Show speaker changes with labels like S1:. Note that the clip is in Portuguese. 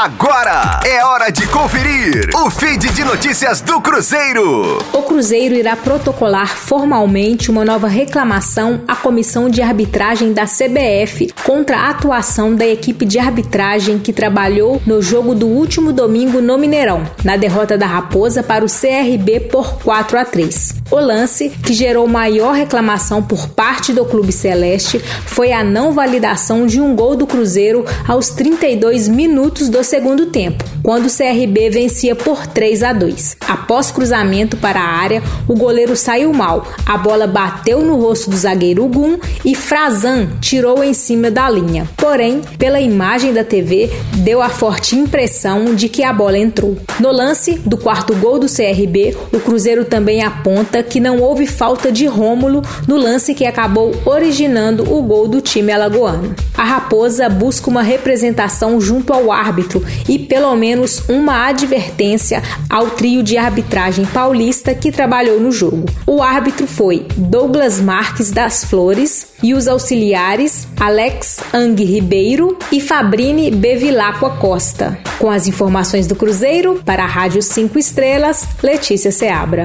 S1: Agora é hora de conferir o feed de notícias do Cruzeiro.
S2: O Cruzeiro irá protocolar formalmente uma nova reclamação à comissão de arbitragem da CBF contra a atuação da equipe de arbitragem que trabalhou no jogo do último domingo no Mineirão, na derrota da Raposa para o CRB por 4 a 3. O lance, que gerou maior reclamação por parte do Clube Celeste, foi a não validação de um gol do Cruzeiro aos 32 minutos do segundo tempo, quando o CRB vencia por 3 a 2. Após cruzamento para a área, o goleiro saiu mal. A bola bateu no rosto do zagueiro Gum e Frazan tirou em cima da linha. Porém, pela imagem da TV, deu a forte impressão de que a bola entrou. No lance do quarto gol do CRB, o Cruzeiro também aponta que não houve falta de Rômulo no lance que acabou originando o gol do time alagoano. A Raposa busca uma representação junto ao árbitro e pelo menos uma advertência ao trio de arbitragem paulista que trabalhou no jogo. O árbitro foi Douglas Marques das Flores e os auxiliares Alex Ang Ribeiro e Fabrini Bevilacqua Costa. Com as informações do Cruzeiro, para a Rádio 5 Estrelas, Letícia Seabra.